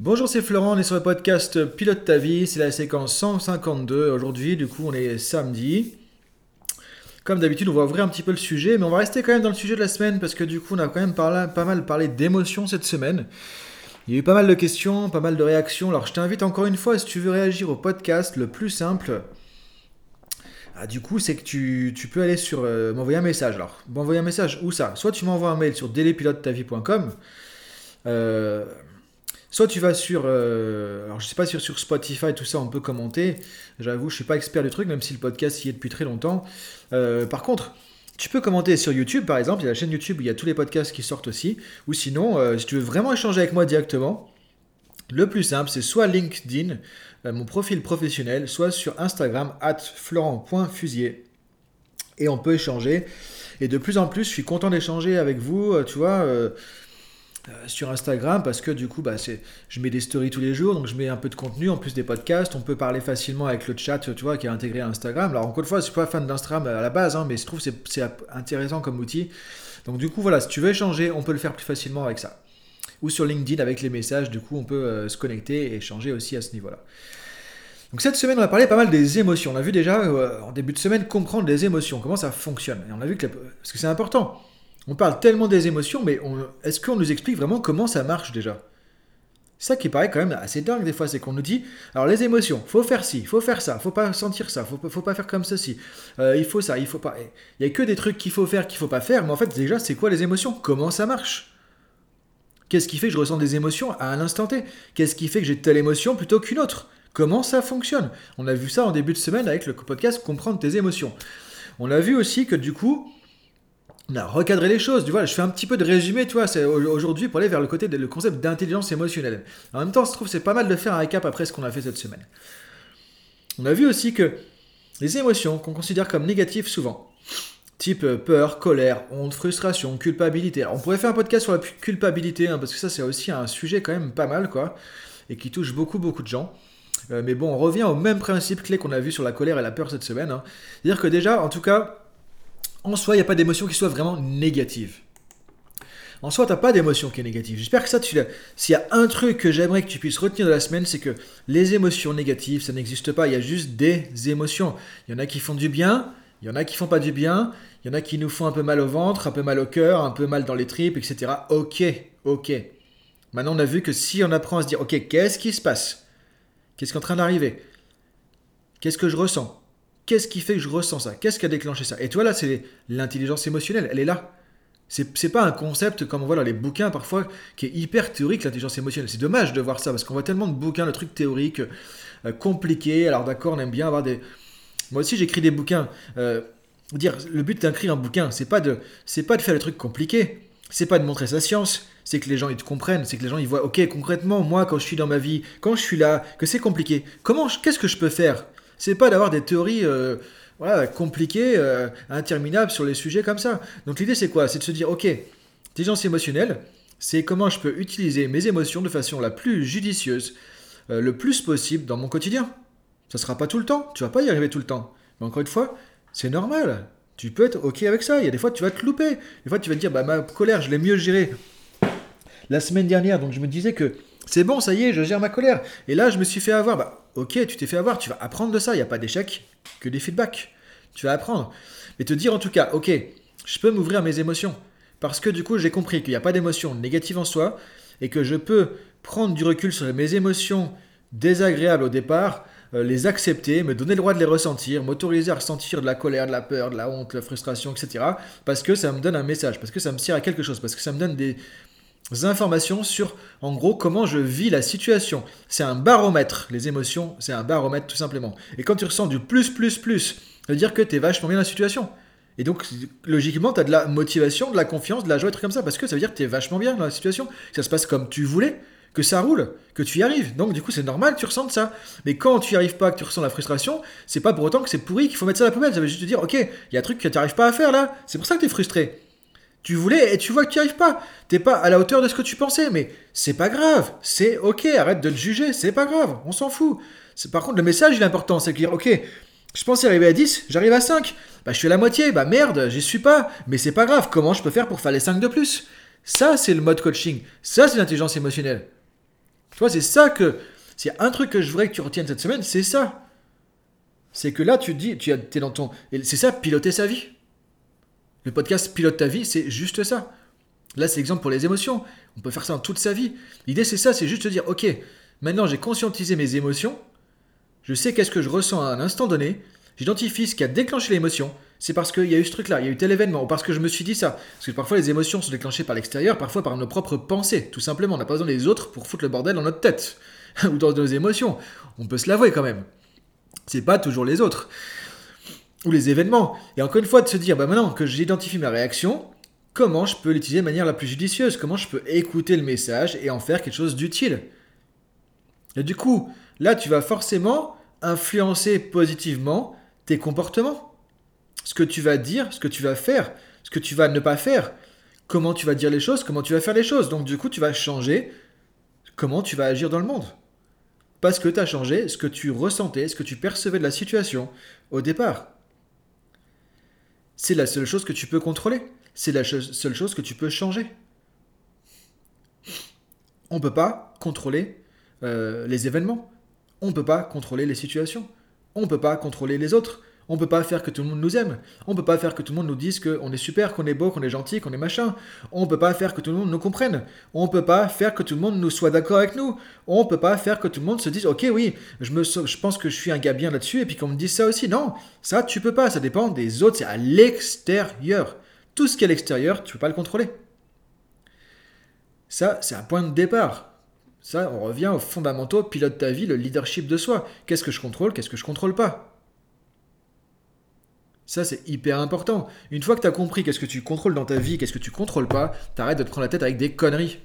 Bonjour, c'est Florent, on est sur le podcast Pilote ta vie, c'est la séquence 152. Aujourd'hui, du coup, on est samedi. Comme d'habitude, on va ouvrir un petit peu le sujet, mais on va rester quand même dans le sujet de la semaine parce que du coup, on a quand même pas mal parlé d'émotions cette semaine. Il y a eu pas mal de questions, pas mal de réactions. Alors, je t'invite encore une fois, si tu veux réagir au podcast, le plus simple, ah, du coup, c'est que tu, peux aller sur euh, m'envoyer un message. Alors, m'envoyer un message où ça Soit tu m'envoies un mail sur dailypilotetavie.com. Euh, Soit tu vas sur, euh, alors je sais pas si sur Spotify tout ça on peut commenter. J'avoue, je suis pas expert du truc, même si le podcast y est depuis très longtemps. Euh, par contre, tu peux commenter sur YouTube par exemple. Il y a la chaîne YouTube où il y a tous les podcasts qui sortent aussi. Ou sinon, euh, si tu veux vraiment échanger avec moi directement, le plus simple c'est soit LinkedIn, mon profil professionnel, soit sur Instagram at florent.fusier. Et on peut échanger. Et de plus en plus, je suis content d'échanger avec vous. Tu vois sur Instagram parce que du coup bah, je mets des stories tous les jours donc je mets un peu de contenu en plus des podcasts on peut parler facilement avec le chat tu vois qui est intégré à Instagram alors encore une fois je suis pas fan d'Instagram à la base hein, mais je trouve que c'est intéressant comme outil donc du coup voilà si tu veux échanger on peut le faire plus facilement avec ça ou sur LinkedIn avec les messages du coup on peut euh, se connecter et échanger aussi à ce niveau là donc cette semaine, on a parlé pas mal des émotions. On a vu déjà euh, en début de semaine comprendre les émotions, comment ça fonctionne? Et on a vu que parce que c'est important. On parle tellement des émotions, mais est-ce qu'on nous explique vraiment comment ça marche déjà? Ça qui paraît quand même assez dingue des fois, c'est qu'on nous dit, alors les émotions, faut faire ci, faut faire ça, faut pas sentir ça, faut, faut pas faire comme ceci, euh, il faut ça, il faut pas. Il y a que des trucs qu'il faut faire, qu'il faut pas faire, mais en fait déjà c'est quoi les émotions? Comment ça marche? Qu'est-ce qui fait que je ressens des émotions à un instant T? Qu'est-ce qui fait que j'ai telle émotion plutôt qu'une autre? Comment ça fonctionne? On a vu ça en début de semaine avec le podcast Comprendre tes émotions. On a vu aussi que du coup, on a les choses. Tu vois, je fais un petit peu de résumé, tu aujourd'hui pour aller vers le côté le concept d'intelligence émotionnelle. En même temps, je trouve c'est pas mal de faire un récap après ce qu'on a fait cette semaine. On a vu aussi que les émotions qu'on considère comme négatives souvent, type euh, peur, colère, honte, frustration, culpabilité. On pourrait faire un podcast sur la culpabilité, hein, parce que ça c'est aussi un sujet quand même pas mal, quoi, et qui touche beaucoup beaucoup de gens. Euh, mais bon, on revient au même principe clé qu'on a vu sur la colère et la peur cette semaine. Hein. C'est-à-dire que déjà, en tout cas, en soi, il n'y a pas d'émotion qui soit vraiment négative. En soi, tu n'as pas d'émotion qui est négative. J'espère que ça, tu l'as. S'il y a un truc que j'aimerais que tu puisses retenir de la semaine, c'est que les émotions négatives, ça n'existe pas. Il y a juste des émotions. Il y en a qui font du bien, il y en a qui font pas du bien, il y en a qui nous font un peu mal au ventre, un peu mal au cœur, un peu mal dans les tripes, etc. Ok, ok. Maintenant, on a vu que si on apprend à se dire, ok, qu'est-ce qui se passe? Qu'est-ce qui est en train d'arriver? Qu'est-ce que je ressens? Qu'est-ce qui fait que je ressens ça? Qu'est-ce qui a déclenché ça? Et toi, là, c'est l'intelligence émotionnelle, elle est là. C'est pas un concept comme on voit les bouquins parfois qui est hyper théorique, l'intelligence émotionnelle. C'est dommage de voir ça parce qu'on voit tellement de bouquins, de trucs théoriques, euh, compliqués. Alors d'accord, on aime bien avoir des. Moi aussi, j'écris des bouquins. Euh, dire, le but d'écrire un bouquin, c'est pas de, c'est pas de faire des trucs compliqués. C'est pas de montrer sa science. C'est que les gens ils te comprennent. C'est que les gens ils voient. Ok, concrètement, moi, quand je suis dans ma vie, quand je suis là, que c'est compliqué. Comment, qu'est-ce que je peux faire? C'est pas d'avoir des théories euh, compliquées, euh, interminables sur les sujets comme ça. Donc l'idée c'est quoi? C'est de se dire, ok, intelligence émotionnelle, c'est comment je peux utiliser mes émotions de façon la plus judicieuse, euh, le plus possible dans mon quotidien. Ça sera pas tout le temps, tu vas pas y arriver tout le temps. Mais encore une fois, c'est normal. Tu peux être ok avec ça. Il y a des fois tu vas te louper. Des fois tu vas te dire, bah ma colère, je l'ai mieux gérée la semaine dernière. Donc je me disais que c'est bon, ça y est, je gère ma colère. Et là, je me suis fait avoir. Bah, ok, tu t'es fait avoir, tu vas apprendre de ça. Il n'y a pas d'échec que des feedbacks. Tu vas apprendre. Mais te dire en tout cas, ok, je peux m'ouvrir mes émotions. Parce que du coup, j'ai compris qu'il n'y a pas d'émotion négative en soi et que je peux prendre du recul sur mes émotions désagréables au départ, euh, les accepter, me donner le droit de les ressentir, m'autoriser à ressentir de la colère, de la peur, de la honte, de la frustration, etc. Parce que ça me donne un message, parce que ça me sert à quelque chose, parce que ça me donne des, informations sur, en gros, comment je vis la situation. C'est un baromètre, les émotions, c'est un baromètre tout simplement. Et quand tu ressens du plus, plus, plus, ça veut dire que tu es vachement bien dans la situation. Et donc, logiquement, tu as de la motivation, de la confiance, de la joie, des trucs comme ça, parce que ça veut dire que tu es vachement bien dans la situation, que ça se passe comme tu voulais, que ça roule, que tu y arrives. Donc, du coup, c'est normal que tu ressentes ça. Mais quand tu n'y arrives pas, que tu ressens la frustration, c'est pas pour autant que c'est pourri qu'il faut mettre ça à la poubelle. Ça veut juste te dire, ok, il y a un truc que tu n'arrives pas à faire là, c'est pour ça que tu es frustré. Tu voulais et tu vois que tu n'y arrives pas. T'es pas à la hauteur de ce que tu pensais, mais c'est pas grave. C'est ok, arrête de te juger, c'est pas grave, on s'en fout. Par contre, le message, il est important, c'est de dire, ok, je pensais arriver à 10, j'arrive à 5. Bah, je suis à la moitié, bah merde, j'y suis pas. Mais c'est pas grave, comment je peux faire pour faire les 5 de plus? Ça, c'est le mode coaching. Ça, c'est l'intelligence émotionnelle. Tu vois, c'est ça que. S'il y a un truc que je voudrais que tu retiennes cette semaine, c'est ça. C'est que là, tu dis, tu es dans ton. C'est ça, piloter sa vie. Le podcast Pilote ta vie, c'est juste ça. Là, c'est l'exemple pour les émotions. On peut faire ça dans toute sa vie. L'idée, c'est ça, c'est juste de dire, ok, maintenant j'ai conscientisé mes émotions, je sais qu'est-ce que je ressens à un instant donné, j'identifie ce qui a déclenché l'émotion, c'est parce qu'il y a eu ce truc-là, il y a eu tel événement, ou parce que je me suis dit ça. Parce que parfois les émotions sont déclenchées par l'extérieur, parfois par nos propres pensées, tout simplement. On n'a pas besoin des autres pour foutre le bordel dans notre tête, ou dans nos émotions. On peut se l'avouer quand même. C'est pas toujours les autres. Ou les événements. Et encore une fois, de se dire, bah maintenant que j'identifie ma réaction, comment je peux l'utiliser de manière la plus judicieuse? Comment je peux écouter le message et en faire quelque chose d'utile? Et du coup, là, tu vas forcément influencer positivement tes comportements. Ce que tu vas dire, ce que tu vas faire, ce que tu vas ne pas faire, comment tu vas dire les choses, comment tu vas faire les choses. Donc du coup, tu vas changer comment tu vas agir dans le monde. Parce que tu as changé ce que tu ressentais, ce que tu percevais de la situation au départ. C'est la seule chose que tu peux contrôler. C'est la seule chose que tu peux changer. On ne peut pas contrôler euh, les événements. On ne peut pas contrôler les situations. On ne peut pas contrôler les autres. On ne peut pas faire que tout le monde nous aime. On ne peut pas faire que tout le monde nous dise qu'on est super, qu'on est beau, qu'on est gentil, qu'on est machin. On ne peut pas faire que tout le monde nous comprenne. On ne peut pas faire que tout le monde nous soit d'accord avec nous. On ne peut pas faire que tout le monde se dise Ok, oui, je, pense que je suis un gars bien là-dessus et puis qu'on me dise ça aussi. Non, ça, tu peux pas. Ça dépend des autres. C'est à l'extérieur. Tout ce qui est à l'extérieur, tu ne peux pas le contrôler. Ça, c'est un point de départ. Ça, on revient aux fondamentaux, pilote ta vie, le leadership de soi. Qu'est-ce que je contrôle, qu'est-ce que je contrôle pas? Ça, c'est hyper important. Une fois que tu as compris qu'est-ce que tu contrôles dans ta vie, qu'est-ce que tu contrôles pas, t'arrêtes de te prendre la tête avec des conneries.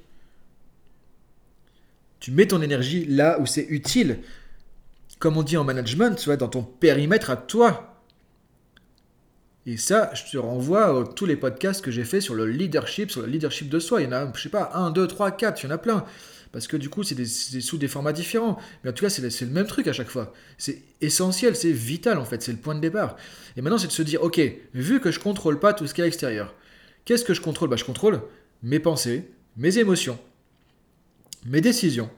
Tu mets ton énergie là où c'est utile. Comme on dit en management, tu vois, dans ton périmètre à toi. Et ça, je te renvoie à tous les podcasts que j'ai fait sur le leadership, sur le leadership de soi. Il y en a, je sais pas, un, deux, trois, quatre, il y en a plein parce que du coup, c'est sous des formats différents. Mais en tout cas, c'est le même truc à chaque fois. C'est essentiel, c'est vital en fait, c'est le point de départ. Et maintenant, c'est de se dire, ok, vu que je contrôle pas tout ce qui est à l'extérieur, qu'est-ce que je contrôle? Bah, Je contrôle mes pensées, mes émotions, mes décisions,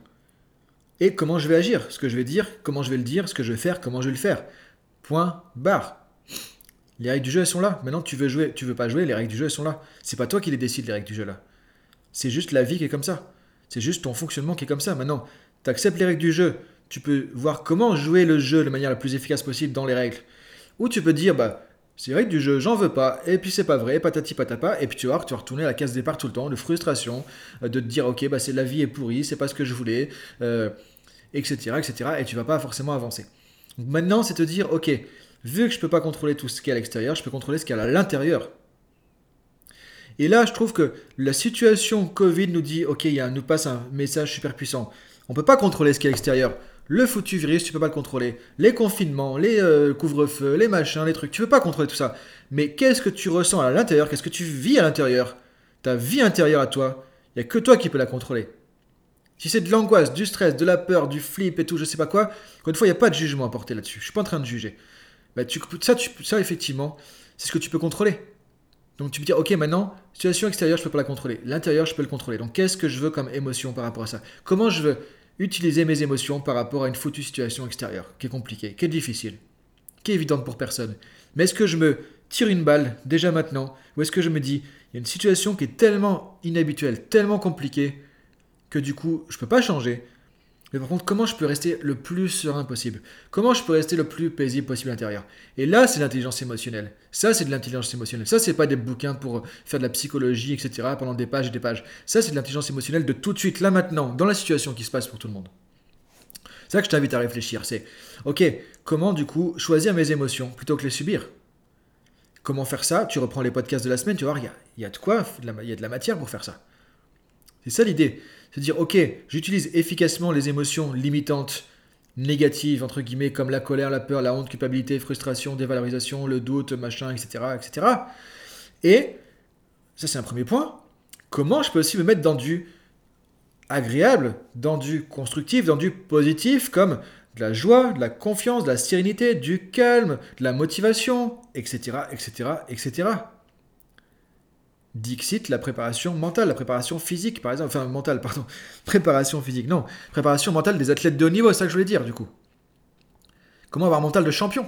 et comment je vais agir, ce que je vais dire, comment je vais le dire, ce que je vais faire, comment je vais le faire. Point barre. Les règles du jeu, elles sont là. Maintenant, tu veux jouer, tu veux pas jouer, les règles du jeu, elles sont là. C'est pas toi qui les décides, les règles du jeu là. C'est juste la vie qui est comme ça. C'est juste ton fonctionnement qui est comme ça. Maintenant, tu acceptes les règles du jeu. Tu peux voir comment jouer le jeu de manière la plus efficace possible dans les règles. Ou tu peux dire, bah, c'est règles du jeu, j'en veux pas, et puis c'est pas vrai, patati patapa, et puis tu vas, tu vas retourner à la case départ tout le temps, de frustration, euh, de te dire, ok, bah, c'est la vie est pourrie, c'est pas ce que je voulais, etc., euh, etc., et tu vas pas forcément avancer. Maintenant, c'est te dire, ok, vu que je peux pas contrôler tout ce qui est à l'extérieur, je peux contrôler ce qui est à l'intérieur. Et là, je trouve que la situation Covid nous dit, ok, il nous passe un message super puissant. On ne peut pas contrôler ce qui est à l'extérieur. Le foutu virus, tu peux pas le contrôler. Les confinements, les euh, couvre-feux, les machins, les trucs, tu peux pas contrôler tout ça. Mais qu'est-ce que tu ressens à l'intérieur? Qu'est-ce que tu vis à l'intérieur? Ta vie intérieure à toi, il y a que toi qui peux la contrôler. Si c'est de l'angoisse, du stress, de la peur, du flip et tout, je sais pas quoi, encore une fois, il n'y a pas de jugement à porter là-dessus. Je suis pas en train de juger. Bah, tu, ça, tu, ça, effectivement, c'est ce que tu peux contrôler. Donc tu peux dire, ok, maintenant, situation extérieure, je peux pas la contrôler. L'intérieur, je peux le contrôler. Donc qu'est-ce que je veux comme émotion par rapport à ça? Comment je veux utiliser mes émotions par rapport à une foutue situation extérieure, qui est compliquée, qui est difficile, qui est évidente pour personne? Mais est-ce que je me tire une balle déjà maintenant? Ou est-ce que je me dis, il y a une situation qui est tellement inhabituelle, tellement compliquée, que du coup, je peux pas changer, mais par contre, comment je peux rester le plus serein possible? Comment je peux rester le plus paisible possible à l'intérieur? Et là, c'est l'intelligence émotionnelle. Ça, c'est de l'intelligence émotionnelle. Ça, c'est pas des bouquins pour faire de la psychologie, etc. pendant des pages et des pages. Ça, c'est de l'intelligence émotionnelle de tout de suite, là maintenant, dans la situation qui se passe pour tout le monde. C'est ça que je t'invite à réfléchir. C'est, ok, comment du coup choisir mes émotions plutôt que les subir? Comment faire ça? Tu reprends les podcasts de la semaine, tu voir, il y a, de quoi, il y a de la matière pour faire ça. C'est ça l'idée. C'est dire, ok, j'utilise efficacement les émotions limitantes, négatives, entre guillemets, comme la colère, la peur, la honte, culpabilité, frustration, dévalorisation, le doute, machin, etc. etc. Et, ça c'est un premier point, comment je peux aussi me mettre dans du agréable, dans du constructif, dans du positif, comme de la joie, de la confiance, de la sérénité, du calme, de la motivation, etc., etc., etc. Dixit, la préparation mentale, la préparation physique, par exemple. Enfin, mentale, pardon. Préparation physique, non. Préparation mentale des athlètes de haut niveau, c'est ça que je voulais dire, du coup. Comment avoir un mental de champion?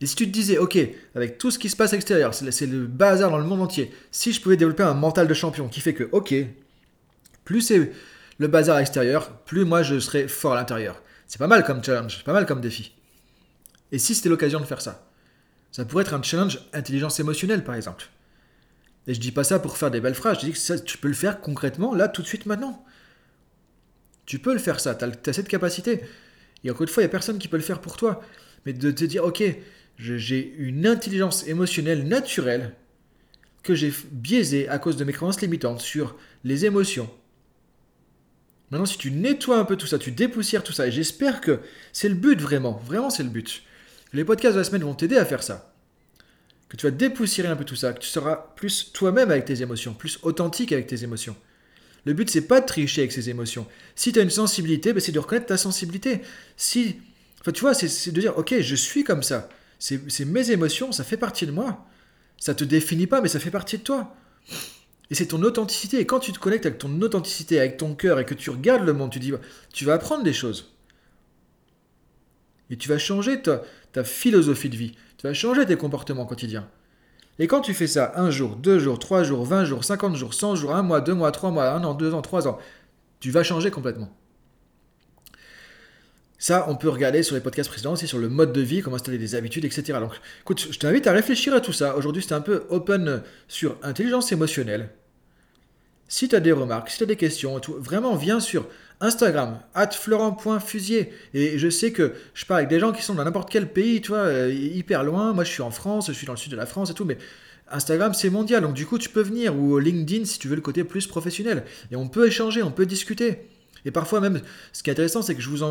Et si tu te disais, ok, avec tout ce qui se passe à l'extérieur, c'est le bazar dans le monde entier, si je pouvais développer un mental de champion qui fait que, ok, plus c'est le bazar à l'extérieur, plus moi je serai fort à l'intérieur. C'est pas mal comme challenge, pas mal comme défi. Et si c'était l'occasion de faire ça? Ça pourrait être un challenge intelligence émotionnelle, par exemple. Et je dis pas ça pour faire des belles phrases, je dis que tu peux le faire concrètement, là, tout de suite, maintenant. Tu peux le faire ça, tu as, cette capacité. Et encore une fois, il n'y a personne qui peut le faire pour toi. Mais de te dire, ok, j'ai une intelligence émotionnelle naturelle que j'ai biaisée à cause de mes croyances limitantes sur les émotions. Maintenant, si tu nettoies un peu tout ça, tu dépoussières tout ça, et j'espère que c'est le but vraiment, vraiment c'est le but. Les podcasts de la semaine vont t'aider à faire ça. Que tu vas dépoussiérer un peu tout ça, que tu seras plus toi-même avec tes émotions, plus authentique avec tes émotions. Le but, c'est pas de tricher avec ses émotions. Si tu as une sensibilité, ben, c'est de reconnaître ta sensibilité. Si, enfin, tu vois, c'est de dire, ok, je suis comme ça. C'est mes émotions, ça fait partie de moi. Ça te définit pas, mais ça fait partie de toi. Et c'est ton authenticité. Et quand tu te connectes avec ton authenticité, avec ton cœur, et que tu regardes le monde, tu dis, tu vas apprendre des choses. Et tu vas changer ta, philosophie de vie. Tu vas changer tes comportements quotidiens. Et quand tu fais ça un jour, deux jours, trois jours, vingt jours, cinquante jours, cent jours, un mois, deux mois, trois mois, un an, deux ans, trois ans, tu vas changer complètement. Ça, on peut regarder sur les podcasts précédents aussi sur le mode de vie, comment installer des habitudes, etc. Donc, écoute, je t'invite à réfléchir à tout ça. Aujourd'hui, c'était un peu open sur intelligence émotionnelle. Si tu as des remarques, si tu as des questions, vraiment viens sur Instagram, florent.fusier. Et je sais que je parle avec des gens qui sont dans n'importe quel pays, tu vois, euh, hyper loin. Moi, je suis en France, je suis dans le sud de la France et tout, mais Instagram, c'est mondial. Donc, du coup, tu peux venir, ou LinkedIn si tu veux le côté plus professionnel. Et on peut échanger, on peut discuter. Et parfois même, ce qui est intéressant, c'est que je vous,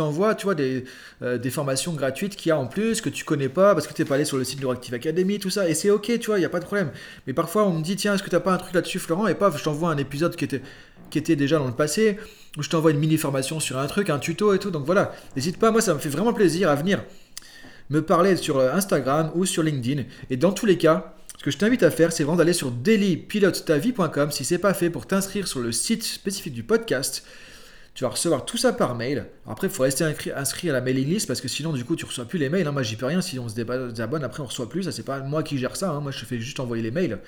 envoie, tu vois, des, euh, des formations gratuites qu'il y a en plus, que tu connais pas, parce que tu n'es pas allé sur le site de Reactive Academy, tout ça, et c'est ok, tu vois, il n'y a pas de problème. Mais parfois, on me dit, tiens, est-ce que tu n'as pas un truc là-dessus, Florent? Et paf, je t'envoie un épisode qui était, qui était déjà dans le passé, où je t'envoie une mini-formation sur un truc, un tuto et tout. Donc voilà, n'hésite pas, moi, ça me fait vraiment plaisir à venir me parler sur euh, Instagram ou sur LinkedIn. Et dans tous les cas, ce que je t'invite à faire, c'est vraiment d'aller sur dailypilotetavie.com si c'est pas fait pour t'inscrire sur le site spécifique du podcast. Tu vas recevoir tout ça par mail. après, il faut rester inscrit à la mailing list parce que sinon, du coup, tu reçois plus les mails. Hein. Moi, j'y peux rien. Si on se désabonne, après, on reçoit plus. Ça, c'est pas moi qui gère ça. Hein. Moi, je fais juste envoyer les mails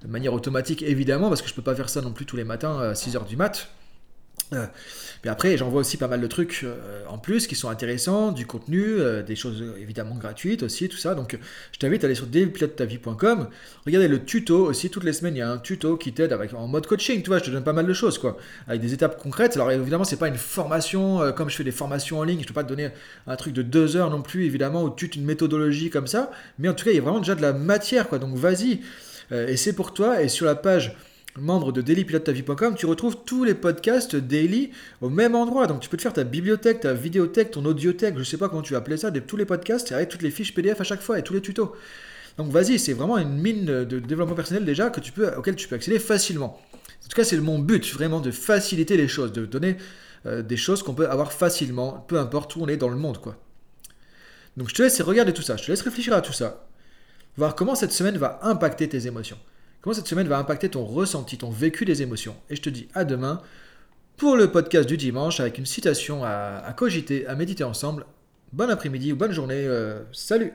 de manière automatique, évidemment, parce que je peux pas faire ça non plus tous les matins à 6h du mat'. Euh, après, j'envoie aussi pas mal de trucs euh, en plus qui sont intéressants, du contenu, euh, des choses évidemment gratuites aussi, tout ça. Donc, je t'invite à aller sur devilpilotetavie.com. Regardez le tuto aussi. Toutes les semaines, il y a un tuto qui t'aide avec en mode coaching. Tu vois, je te donne pas mal de choses, quoi, avec des étapes concrètes. Alors, évidemment, c'est pas une formation comme je fais des formations en ligne. Je peux pas te donner un truc de deux heures non plus, évidemment, ou toute une méthodologie comme ça. Mais en tout cas, il y a vraiment déjà de la matière, quoi. Donc, vas-y. et c'est pour toi. Et sur la page membre de dailypilotetavie.com, tu retrouves tous les podcasts daily au même endroit. Donc tu peux te faire ta bibliothèque, ta vidéothèque, ton audiothèque, je sais pas comment tu appeler ça, de tous les podcasts avec toutes les fiches PDF à chaque fois et tous les tutos. Donc vas-y, c'est vraiment une mine de développement personnel déjà que tu peux, auquel tu peux accéder facilement. En tout cas, c'est mon but vraiment de faciliter les choses, de donner euh, des choses qu'on peut avoir facilement, peu importe où on est dans le monde, quoi. Donc je te laisse regarder tout ça, je te laisse réfléchir à tout ça, voir comment cette semaine va impacter tes émotions. Comment cette semaine va impacter ton ressenti, ton vécu des émotions. Et je te dis à demain pour le podcast du dimanche avec une citation à, cogiter, à méditer ensemble. Bon après-midi ou bonne journée. Euh, salut